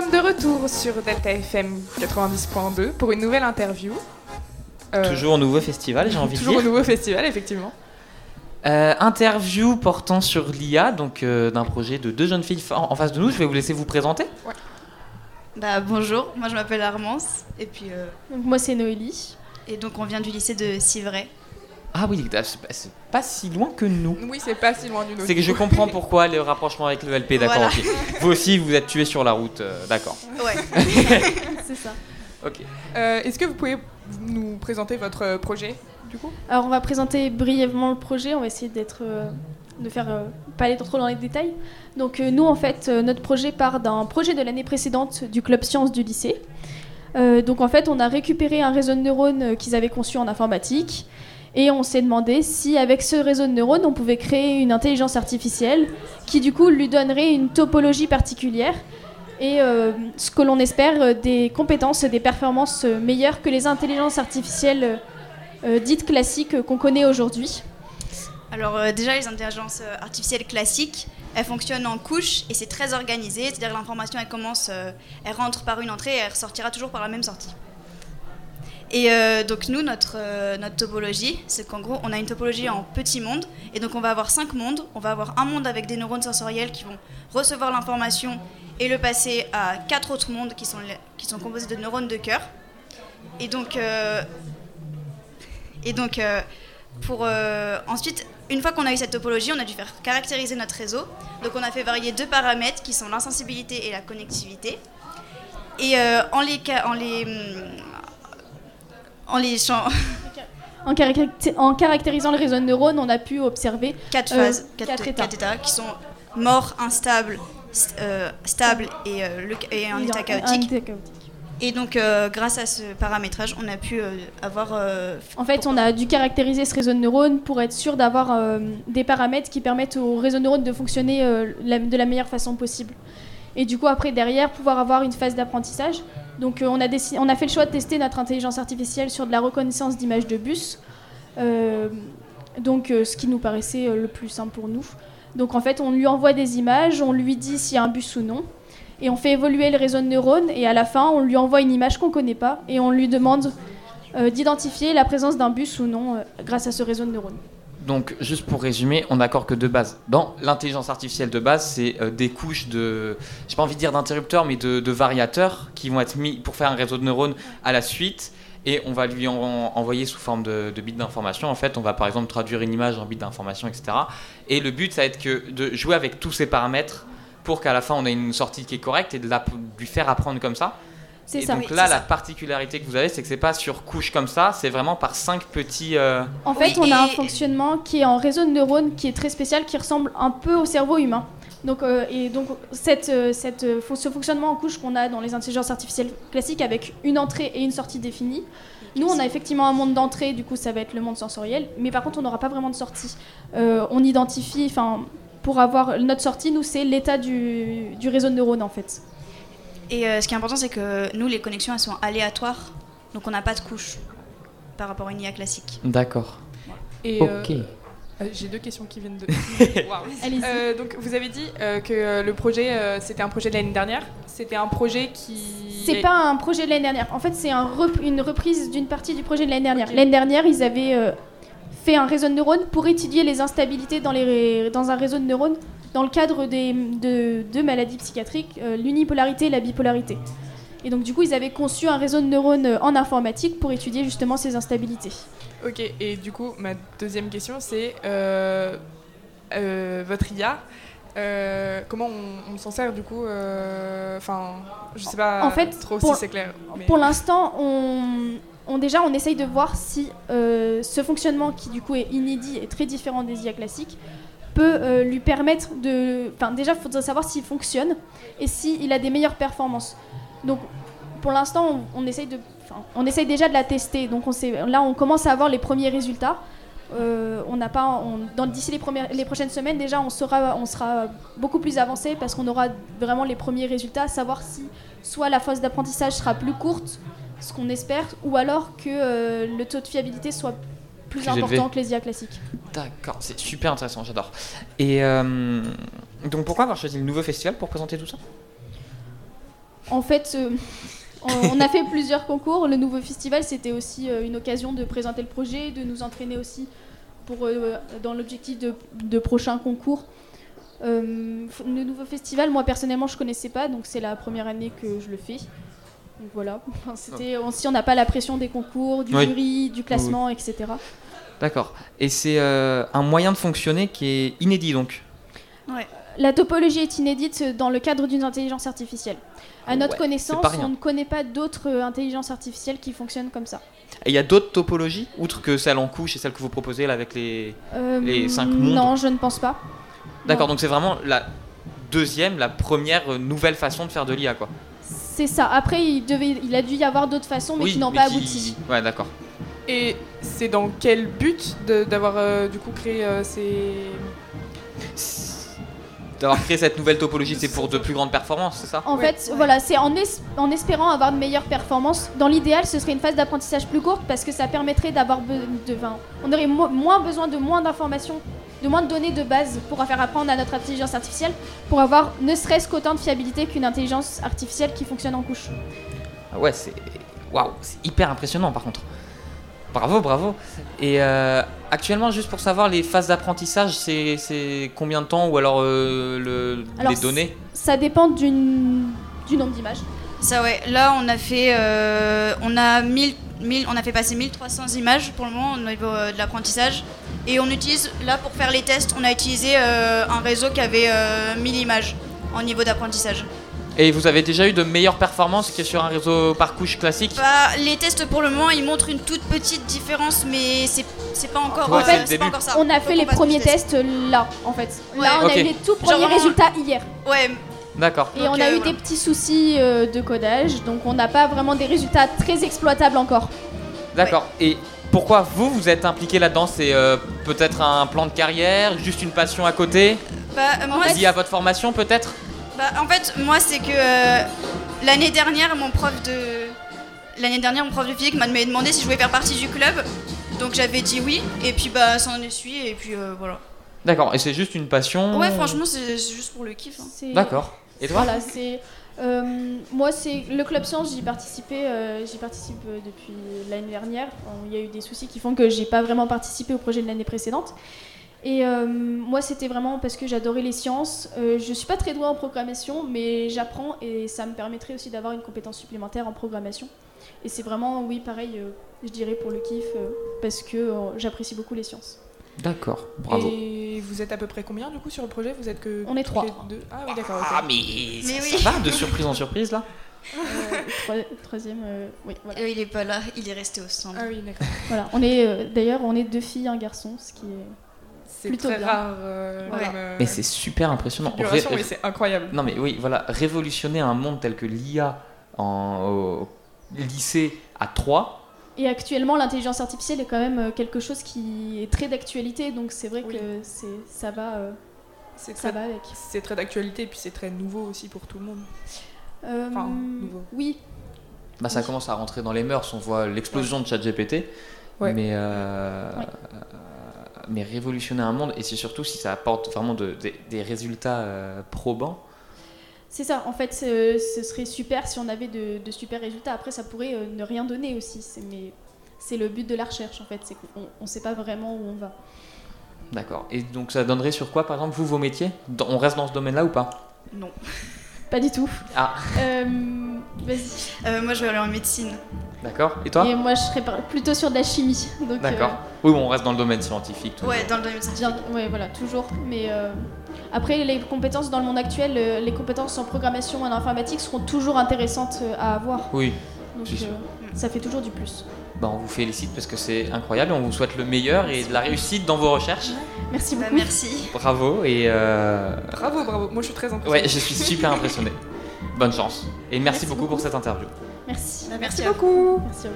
sommes de retour sur Delta FM 90.2 pour une nouvelle interview. Euh, toujours au nouveau festival, j'ai envie de dire. Toujours au nouveau festival, effectivement. Euh, interview portant sur l'IA, donc euh, d'un projet de deux jeunes filles en, face de nous. Je vais vous laisser vous présenter. Ouais. Bah, bonjour, moi je m'appelle Armance et puis. moi c'est Noélie. Et donc on vient du lycée de Civray. Ah oui, c'est pas si loin que nous. Oui, c'est pas si loin du nôtre. C'est que je comprends pourquoi le rapprochement avec le LP, d'accord. Vous aussi, vous êtes tués sur la route, euh, d'accord. Ouais. c'est ça. Ok. Euh, est-ce que vous pouvez nous présenter votre projet, du coup? Alors, on va présenter brièvement le projet. On va essayer d'être, euh, de faire pas aller trop dans les détails. Donc, nous, en fait, notre projet part d'un projet de l'année précédente du club sciences du lycée. donc, en fait, on a récupéré un réseau de neurones qu'ils avaient conçu en informatique et on s'est demandé si avec ce réseau de neurones, on pouvait créer une intelligence artificielle qui du coup lui donnerait une topologie particulière et euh, ce que l'on espère, euh, des compétences, des performances meilleures que les intelligences artificielles euh, dites classiques qu'on connaît aujourd'hui. Alors déjà, les intelligences artificielles classiques, elles fonctionnent en couches et c'est très organisé, c'est-à-dire l'information, elle commence, elle rentre par une entrée et elle ressortira toujours par la même sortie. Et euh, donc nous, notre, euh, notre topologie, c'est qu'en gros, on a une topologie en petits mondes. Et donc on va avoir cinq mondes. On va avoir un monde avec des neurones sensoriels qui vont recevoir l'information et le passer à quatre autres mondes qui sont, qui sont composés de neurones de cœur. Et donc, euh, et donc pour ensuite, une fois qu'on a eu cette topologie, on a dû faire caractériser notre réseau. Donc on a fait varier deux paramètres qui sont l'insensibilité et la connectivité. Et en les, en les en les En, en, caractérisant le réseau de neurones, on a pu observer quatre euh, phases, quatre, états. qui sont morts, instables, euh, stable et, euh, et un, état chaotique. Et donc, grâce à ce paramétrage, on a pu avoir. en fait, on a dû caractériser ce réseau de neurones pour être sûr d'avoir des paramètres qui permettent au réseau de neurones de fonctionner de la meilleure façon possible. Et du coup, après, derrière, pouvoir avoir une phase d'apprentissage donc euh, on, a on a fait le choix de tester notre intelligence artificielle sur de la reconnaissance d'images de bus. Euh, donc euh, ce qui nous paraissait le plus simple pour nous. Donc en fait, on lui envoie des images, on lui dit s'il y a un bus ou non, et on fait évoluer le réseau de neurones, et à la fin, on lui envoie une image qu'on ne connaît pas, et on lui demande d'identifier la présence d'un bus ou non grâce à ce réseau de neurones. Donc, juste pour résumer, on accorde que de base, dans l'intelligence artificielle de base, c'est euh, des couches de, j'ai pas envie de dire d'interrupteurs, mais de, variateurs qui vont être mis pour faire un réseau de neurones à la suite. Et on va lui envoyer sous forme de, bits d'information. En fait, on va par exemple traduire une image en bits d'information, etc. Et le but, ça va être que de jouer avec tous ces paramètres pour qu'à la fin, on ait une sortie qui est correcte et de lui faire apprendre comme ça. Et donc là, la particularité que vous avez, c'est que c'est pas sur couche comme ça, c'est vraiment par cinq petits. Euh, en fait, on a un fonctionnement qui est en réseau de neurones qui est très spécial, qui ressemble un peu au cerveau humain. Donc, euh, et donc cette, euh, cette, ce fonctionnement en couche qu'on a dans les intelligences artificielles classiques avec une entrée et une sortie définie, nous on a effectivement un monde d'entrée, du coup ça va être le monde sensoriel, mais par contre on n'aura pas vraiment de sortie. on identifie, enfin pour avoir notre sortie, nous c'est l'état du, du réseau de neurones en fait. Et euh, ce qui est important, c'est que nous, les connexions, elles sont aléatoires. Donc on n'a pas de couche par rapport à une IA classique. D'accord. Et ok. Euh, euh, j'ai deux questions qui viennent de. wow. donc vous avez dit que le projet, c'était un projet de l'année dernière. C'était un projet qui. C'est pas un projet de l'année dernière. En fait, c'est un une reprise d'une partie du projet de l'année dernière. L'année dernière, ils avaient fait un réseau de neurones pour étudier les instabilités dans, les, dans un réseau de neurones dans le cadre des, de deux maladies psychiatriques, euh, l'unipolarité et la bipolarité. Et donc du coup, ils avaient conçu un réseau de neurones euh, en informatique pour étudier justement ces instabilités. Ok, et du coup, ma deuxième question, c'est euh, votre IA. comment on, s'en sert du coup Enfin, je sais pas en fait, trop si c'est clair. Pour l'instant, on, on, déjà, on essaye de voir si ce fonctionnement, qui du coup est inédit et très différent des IA classiques, peut euh, lui permettre de... Enfin, déjà, il faudrait savoir s'il fonctionne et s'il a des meilleures performances. Donc, pour l'instant, on, essaye de... on essaye déjà de la tester. Donc, on sait, là, on commence à avoir les premiers résultats. Euh, on n'a pas, d'ici les, les prochaines semaines déjà, on sera, on sera beaucoup plus avancé parce qu'on aura vraiment les premiers résultats, savoir si soit la phase d'apprentissage sera plus courte, ce qu'on espère, ou alors que euh, le taux de fiabilité soit plus, important que les IA classiques. D'accord, c'est super intéressant, j'adore. Et euh, donc pourquoi avoir choisi le nouveau festival pour présenter tout ça? En fait, euh, on, on a fait plusieurs concours. Le nouveau festival, c'était aussi une occasion de présenter le projet, de nous entraîner aussi pour, dans l'objectif de, de prochains concours. Le nouveau festival, moi personnellement, je connaissais pas, donc c'est la première année que je le fais. Donc voilà. Enfin, c'était, aussi, on n'a pas la pression des concours, du Oui. jury, du classement, etc. D'accord. Et c'est euh, un moyen de fonctionner qui est inédit donc. La topologie est inédite dans le cadre d'une intelligence artificielle. À notre Ouais, connaissance, on ne connaît pas d'autres euh, intelligences artificielles qui fonctionnent comme ça. Et il y a d'autres topologies, outre que celle en couche et celle que vous proposez là avec les. Euh, Les cinq mondes Non, je ne pense pas. D'accord, donc c'est vraiment la deuxième, la première euh, nouvelle façon de faire de l'IA quoi. C'est ça. Après, il, devait, il a dû y avoir d'autres façons, mais qui n'ont pas qui- abouti. Ouais, d'accord. Et c'est dans quel but d'avoir euh, du coup créé euh, ces. D'avoir créé cette nouvelle topologie, c'est pour de plus grandes performances, c'est ça? En Ouais, fait, voilà, c'est en, es- en espérant avoir de meilleures performances. Dans l'idéal, ce serait une phase d'apprentissage plus courte parce que ça permettrait d'avoir de, on aurait mo- moins besoin de moins d'informations, de moins de données de base pour faire apprendre à notre intelligence artificielle, pour avoir ne serait-ce qu'autant de fiabilité qu'une intelligence artificielle qui fonctionne en couche. Ah Ouais, c'est. Waouh, c'est hyper impressionnant par contre. Bravo, bravo. Et euh, actuellement, juste pour savoir, les phases d'apprentissage, c'est combien de temps ou alors euh, le, Alors, les données? Ça dépend du nombre d'images. Ça ouais, là on a fait, euh, on a 1000, 1000 on a fait passer 1300 images pour le moment au niveau euh, de l'apprentissage. Et on utilise, là pour faire les tests, on a utilisé euh, un réseau qui avait euh, 1000 images en niveau d'apprentissage. Et vous avez déjà eu de meilleures performances que sur un réseau par couche classique? Bah, les tests pour le moment ils montrent une toute petite différence, mais c'est c'est pas encore, Ouais, euh, c'est pas encore ça. On a fait les premiers tests là, en fait. Ouais. Là, on a eu les tout premiers résultats hier. Ouais, D'accord. Et Donc, on a euh, eu des petits soucis euh, de codage, donc on n'a pas vraiment des résultats très exploitables encore. D'accord. Et pourquoi vous, vous êtes impliqué là-dedans? C'est euh, peut-être un plan de carrière, juste une passion à côté? Bah, euh, moi, Lié à votre formation peut-être? Bah, en fait, moi, c'est que euh, l'année dernière, mon prof de l'année dernière, mon prof de physique m'a m'avait demandé si je voulais faire partie du club. Donc j'avais dit oui, et puis bah ça en est suivi, et puis euh, voilà. D'accord. Et c'est juste une passion? Ouais, franchement, c'est juste pour le kiff. hein. C'est- D'accord. Et Voilà, c'est. euh, moi, c'est le club science. J'y euh, participe euh, depuis l'année dernière. Il y a eu des soucis qui font que j'ai pas vraiment participé au projet de l'année précédente. Et moi, c'était vraiment parce que j'adorais les sciences. Je suis pas très douée en programmation, mais j'apprends et ça me permettrait aussi d'avoir une compétence supplémentaire en programmation. Et c'est vraiment, oui, pareil, je dirais pour le kiff, parce que j'apprécie beaucoup les sciences. D'accord. Bravo. Et vous êtes à peu près combien du coup sur le projet? Vous êtes que On est trois. deux? Ah oui, d'accord. Ah mais, Mais ça, oui. ça va de surprise en surprise là? Euh, troi- troisième, euh, oui, voilà. Euh, il est pas là, il est resté au stand. Ah oui, d'accord. Voilà, on est euh, d'ailleurs on est deux filles, un garçon, ce qui est C'est Plutôt très bien. rare. euh, Ouais. comme, euh, Mais c'est super impressionnant. configuration, Ré- mais c'est incroyable. Non mais oui, voilà, révolutionner un monde tel que l'IA en au lycée à 3, Et actuellement, l'intelligence artificielle est quand même euh, quelque chose qui est très d'actualité, donc c'est vrai Oui. que c'est ça va, euh, C'est ça très, va avec. c'est très d'actualité et puis c'est très nouveau aussi pour tout le monde. Euh, Enfin, nouveau. oui, bah, ça Oui. commence à rentrer dans les mœurs. On voit l'explosion de ChatGPT, Ouais. mais euh, Ouais. mais révolutionner un monde et c'est surtout si ça apporte vraiment de- des- des résultats euh, probants. C'est ça. En fait, ce, ce serait super si on avait de, de super résultats. Après, ça pourrait euh, ne rien donner aussi. Mais c'est le but de la recherche, en fait. C'est qu'on ne sait pas vraiment où on va. D'accord. Et donc ça donnerait sur quoi par exemple vous vos métiers? On reste dans ce domaine-là ou pas? Non. Pas du tout. Ah. Euh, Vas-y. Euh, moi, je vais aller en médecine. D'accord. Et toi Et moi, je serais plutôt sur de la chimie. donc, D'accord. euh, Oui, bon, on reste dans le domaine scientifique. toujours. Ouais, dans le domaine scientifique. Ouais, voilà, toujours. Mais euh, après, les compétences dans le monde actuel, euh, les compétences en programmation et en informatique seront toujours intéressantes euh, à avoir. Oui. Donc, C'est sûr. euh, ça fait toujours du plus. Bah, on vous félicite parce que c'est incroyable. On vous souhaite le meilleur et de la réussite dans vos recherches. Merci Bah, beaucoup. merci. Bravo et euh, Bravo, bravo. Moi, je suis très impressionnée. ouais, je suis super impressionné. Bonne chance et merci, Merci beaucoup, beaucoup. pour cette interview. Merci. Merci Merci beaucoup. Merci.